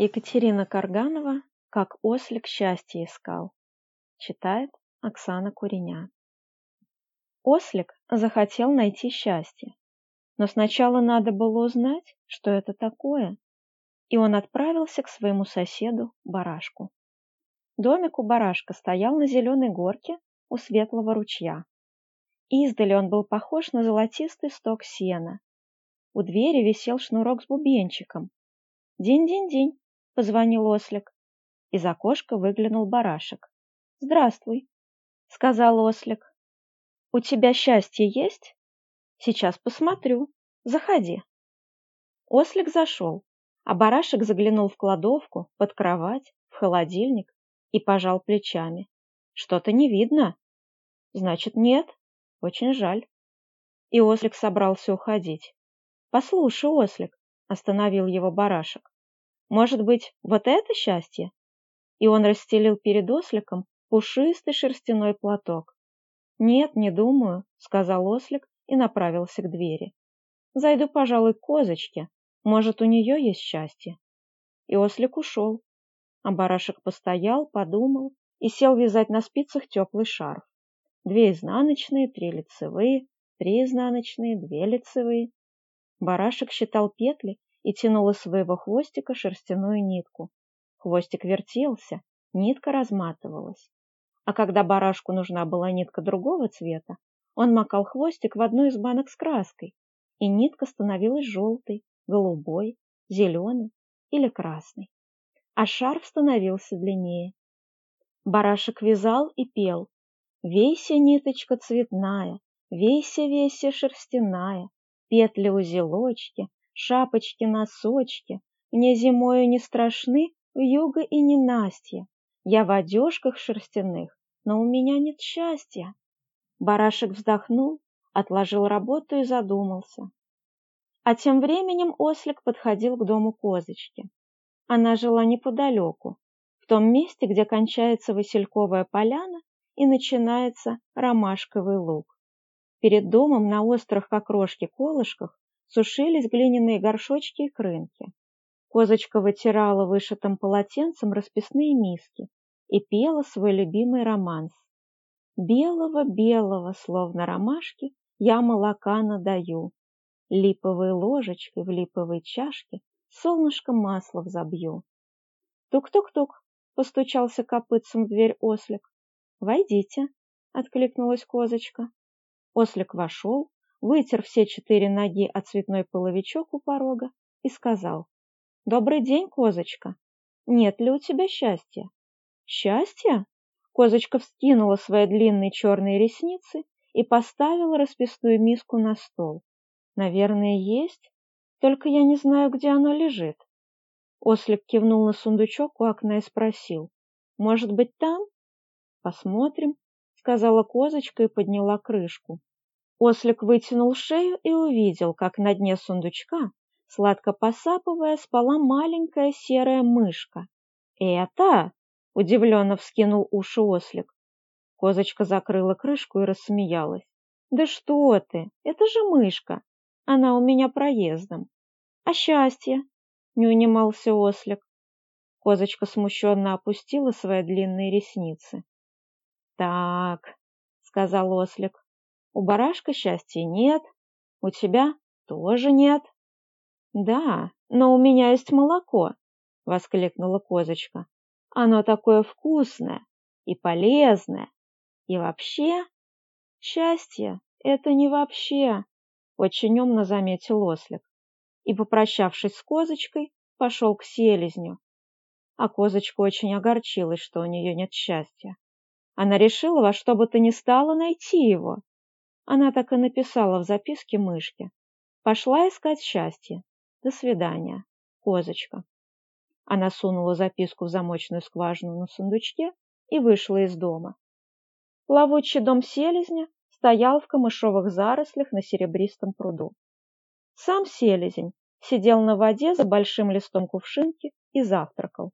Екатерина Карганова «Как ослик счастье искал». Читает Оксана Куреня. Ослик захотел найти счастье, но сначала надо было узнать, что это такое, и он отправился к своему соседу Барашку. Домик у Барашка стоял на зеленой горке у светлого ручья. Издали он был похож на золотистый сток сена. У двери висел шнурок с бубенчиком. «День-день-день!» Позвонил ослик. Из окошка выглянул барашек. «Здравствуй», — сказал ослик. «У тебя счастье есть?» «Сейчас посмотрю. Заходи». Ослик зашел, а барашек заглянул в кладовку, под кровать, в холодильник и пожал плечами. «Что-то не видно». «Значит, нет. Очень жаль». И ослик собрался уходить. «Послушай, ослик», — остановил его барашек. Может быть, вот это счастье? И он расстелил перед осликом пушистый шерстяной платок. «Нет, не думаю», — сказал ослик и направился к двери. «Зайду, пожалуй, к козочке. Может, у нее есть счастье». И ослик ушел. А барашек постоял, подумал и сел вязать на спицах теплый шарф. Две изнаночные, три лицевые, три изнаночные, две лицевые. Барашек считал петли и тянул из своего хвостика шерстяную нитку. Хвостик вертелся, нитка разматывалась. А когда барашку нужна была нитка другого цвета, он макал хвостик в одну из банок с краской, и нитка становилась желтой, голубой, зеленой или красной. А шарф становился длиннее. Барашек вязал и пел. «Вейся, ниточка цветная, вейся-вейся шерстяная, петли-узелочки, шапочки-носочки, мне зимою не страшны вьюга и ненастье. Я в одежках шерстяных, но у меня нет счастья. Барашек вздохнул, отложил работу и задумался. А тем временем ослик подходил к дому козочки. Она жила неподалеку, в том месте, где кончается Васильковая поляна и начинается ромашковый луг. Перед домом на острых, как рожки, колышках сушились глиняные горшочки и крынки. Козочка вытирала вышитым полотенцем расписные миски и пела свой любимый романс. Белого-белого, словно ромашки, я молока надаю. Липовой ложечкой в липовой чашке солнышко масло взобью. Тук-тук-тук, постучался копытцем в дверь ослик. «Войдите», — откликнулась козочка. Ослик вошел, вытер все четыре ноги от цветной половичок у порога и сказал, «Добрый день, козочка. Нет ли у тебя счастья?» «Счастья?» Козочка вскинула свои длинные черные ресницы и поставила расписную миску на стол. «Наверное, есть, только я не знаю, где оно лежит». Ослик кивнул на сундучок у окна и спросил, «Может быть, там?» «Посмотрим», — сказала козочка и подняла крышку. Ослик вытянул шею и увидел, как на дне сундучка, сладко посапывая, спала маленькая серая мышка. «Это?» — удивленно вскинул уши ослик. Козочка закрыла крышку и рассмеялась. «Да что ты! Это же мышка! Она у меня проездом!» «А счастье?» — не унимался ослик. Козочка смущенно опустила свои длинные ресницы. «Так», — сказал ослик, у барашка счастья нет, у тебя тоже нет. Да, но у меня есть молоко, воскликнула козочка. Оно такое вкусное и полезное. И вообще, счастье — это не вообще, очень умно заметил ослик. И, попрощавшись с козочкой, пошел к селезню. А козочка очень огорчилась, что у нее нет счастья. Она решила во что бы то ни стало найти его. Она так и написала в записке мышке. Пошла искать счастье. До свидания, козочка. Она сунула записку в замочную скважину на сундучке и вышла из дома. Плавучий дом селезня стоял в камышовых зарослях на серебристом пруду. Сам селезень сидел на воде за большим листом кувшинки и завтракал.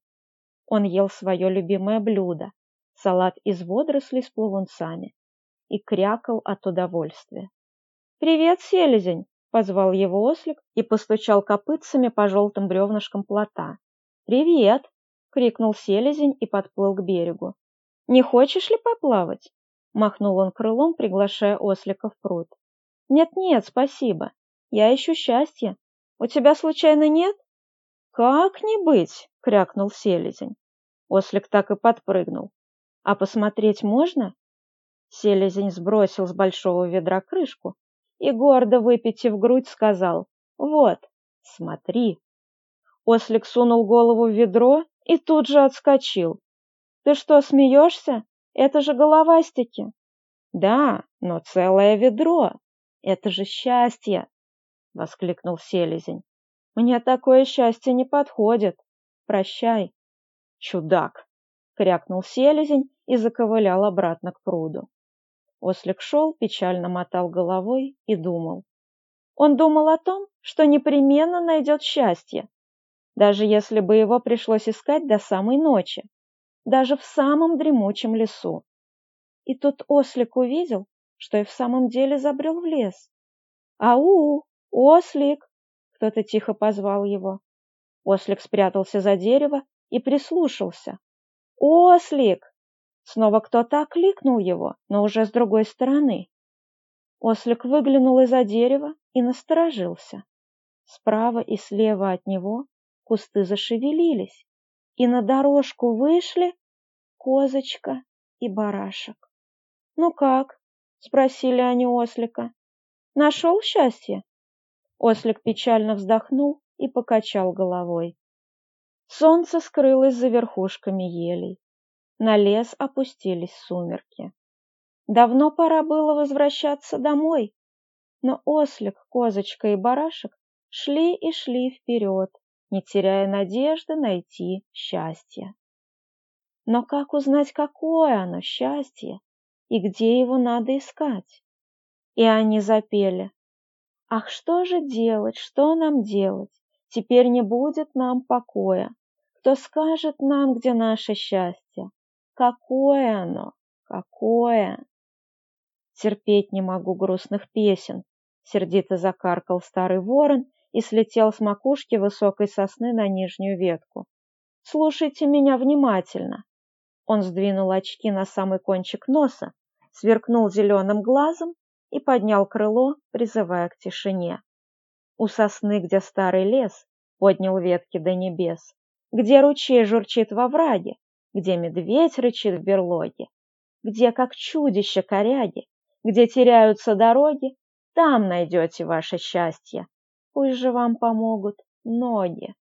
Он ел свое любимое блюдо – салат из водорослей с плавунцами и крякал от удовольствия. «Привет, селезень!» — позвал его ослик и постучал копытцами по желтым бревнышкам плота. «Привет!» — крикнул селезень и подплыл к берегу. «Не хочешь ли поплавать?» — махнул он крылом, приглашая ослика в пруд. «Нет-нет, спасибо. Я ищу счастье. У тебя случайно нет?» «Как не быть?» — крякнул селезень. Ослик так и подпрыгнул. «А посмотреть можно?» Селезень сбросил с большого ведра крышку и, гордо выпитив грудь, сказал «Вот, смотри». Ослик сунул голову в ведро и тут же отскочил. «Ты что, смеешься? Это же головастики!» «Да, но целое ведро! Это же счастье!» — воскликнул селезень. «Мне такое счастье не подходит. Прощай!» «Чудак!» — крякнул селезень и заковылял обратно к пруду. Ослик шел, печально мотал головой и думал. Он думал о том, что непременно найдет счастье, даже если бы его пришлось искать до самой ночи, даже в самом дремучем лесу. И тут ослик увидел, что и в самом деле забрел в лес. «Ау, ослик!» — кто-то тихо позвал его. Ослик спрятался за дерево и прислушался. «Ослик!» Снова кто-то окликнул его, но уже с другой стороны. Ослик выглянул из-за дерева и насторожился. Справа и слева от него кусты зашевелились, и на дорожку вышли козочка и барашек. «Ну как?» — спросили они ослика. «Нашел счастье?» Ослик печально вздохнул и покачал головой. Солнце скрылось за верхушками елей. На лес опустились сумерки. Давно пора было возвращаться домой, но ослик, козочка и барашек шли и шли вперед, не теряя надежды найти счастье. Но как узнать, какое оно счастье и где его надо искать? И они запели. Ах, что же делать, что нам делать? Теперь не будет нам покоя. Кто скажет нам, где наше счастье? Какое оно? Какое? Терпеть не могу грустных песен, сердито закаркал старый ворон и слетел с макушки высокой сосны на нижнюю ветку. Слушайте меня внимательно. Он сдвинул очки на самый кончик носа, сверкнул зеленым глазом и поднял крыло, призывая к тишине. У сосны, где старый лес, поднял ветки до небес, где ручей журчит во враге, где медведь рычит в берлоге, где, как чудище коряги, где теряются дороги, там найдете ваше счастье. Пусть же вам помогут ноги.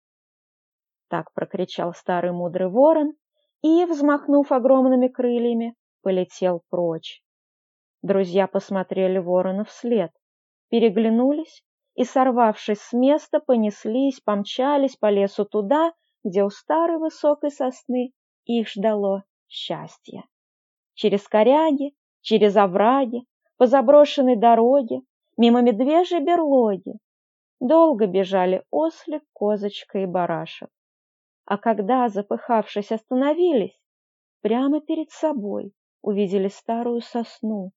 Так прокричал старый мудрый ворон и, взмахнув огромными крыльями, полетел прочь. Друзья посмотрели ворона вслед, переглянулись и, сорвавшись с места, понеслись, помчались по лесу туда, где у старой высокой сосны их ждало счастье. Через коряги, через овраги, по заброшенной дороге, мимо медвежьей берлоги. Долго бежали ослик, козочка и барашек. А когда, запыхавшись, остановились, прямо перед собой увидели старую сосну,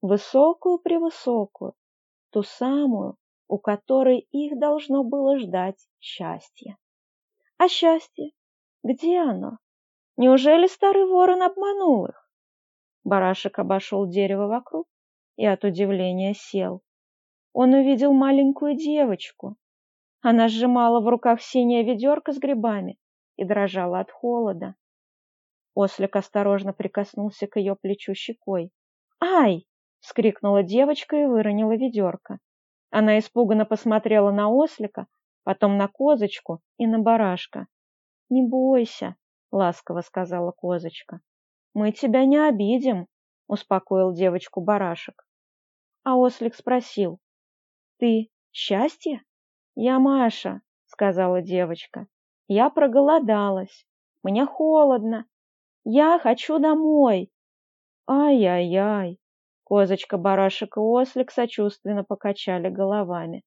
высокую-превысокую, ту самую, у которой их должно было ждать счастье. А счастье? Где оно? Неужели старый ворон обманул их? Барашек обошел дерево вокруг и от удивления сел. Он увидел маленькую девочку. Она сжимала в руках синее ведерко с грибами и дрожала от холода. Ослик осторожно прикоснулся к ее плечу щекой. «Ай!» — вскрикнула девочка и выронила ведерко. Она испуганно посмотрела на ослика, потом на козочку и на барашка. «Не бойся», — ласково сказала козочка. «Мы тебя не обидим», — успокоил девочку барашек. А ослик спросил, «Ты счастье?» «Я Маша», — сказала девочка. «Я проголодалась. Мне холодно. Я хочу домой». «Ай-яй-яй!» Козочка, барашек и ослик сочувственно покачали головами.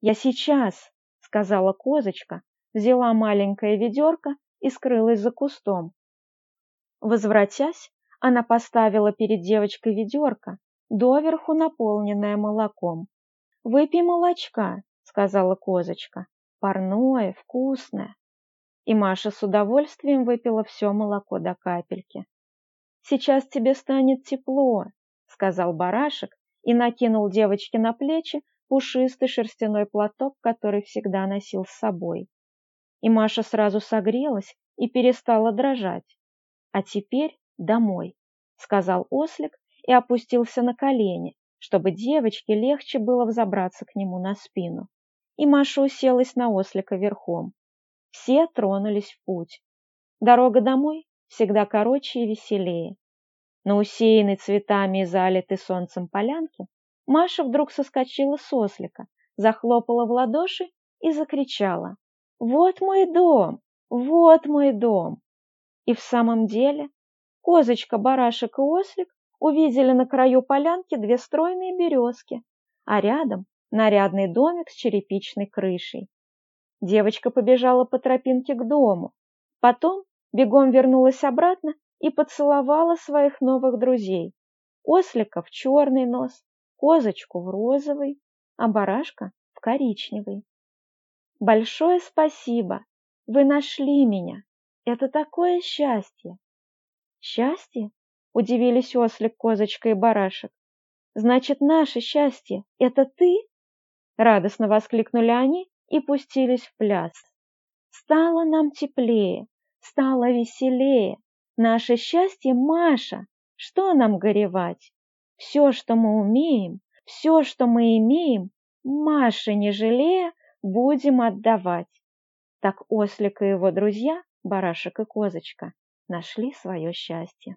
«Я сейчас», — сказала козочка, взяла маленькое ведерко и скрылась за кустом. Возвратясь, она поставила перед девочкой ведерко, доверху наполненное молоком. «Выпей молочка», — сказала козочка, — «парное, вкусное». И Маша с удовольствием выпила все молоко до капельки. «Сейчас тебе станет тепло», — сказал барашек и накинул девочке на плечи пушистый шерстяной платок, который всегда носил с собой. И Маша сразу согрелась и перестала дрожать. «А теперь домой», — сказал ослик и опустился на колени, чтобы девочке легче было взобраться к нему на спину. И Маша уселась на ослика верхом. Все тронулись в путь. Дорога домой всегда короче и веселее. На усеянной цветами и залитой солнцем полянке Маша вдруг соскочила с ослика, захлопала в ладоши и закричала «Вот мой дом! Вот мой дом!» И в самом деле козочка, барашек и ослик увидели на краю полянки две стройные березки, а рядом нарядный домик с черепичной крышей. Девочка побежала по тропинке к дому, потом бегом вернулась обратно и поцеловала своих новых друзей. Ослика в черный нос, козочку в розовый, а барашка в коричневый. Большое спасибо, вы нашли меня. Это такое счастье. Счастье? Удивились ослик, козочка и барашек. Значит, наше счастье — это ты? Радостно воскликнули они и пустились в пляс. Стало нам теплее, стало веселее, Наше счастье Маша, что нам горевать? Все, что мы умеем, все, что мы имеем, Маше не жалея, будем отдавать. Так ослик и его друзья, барашек и козочка, нашли свое счастье.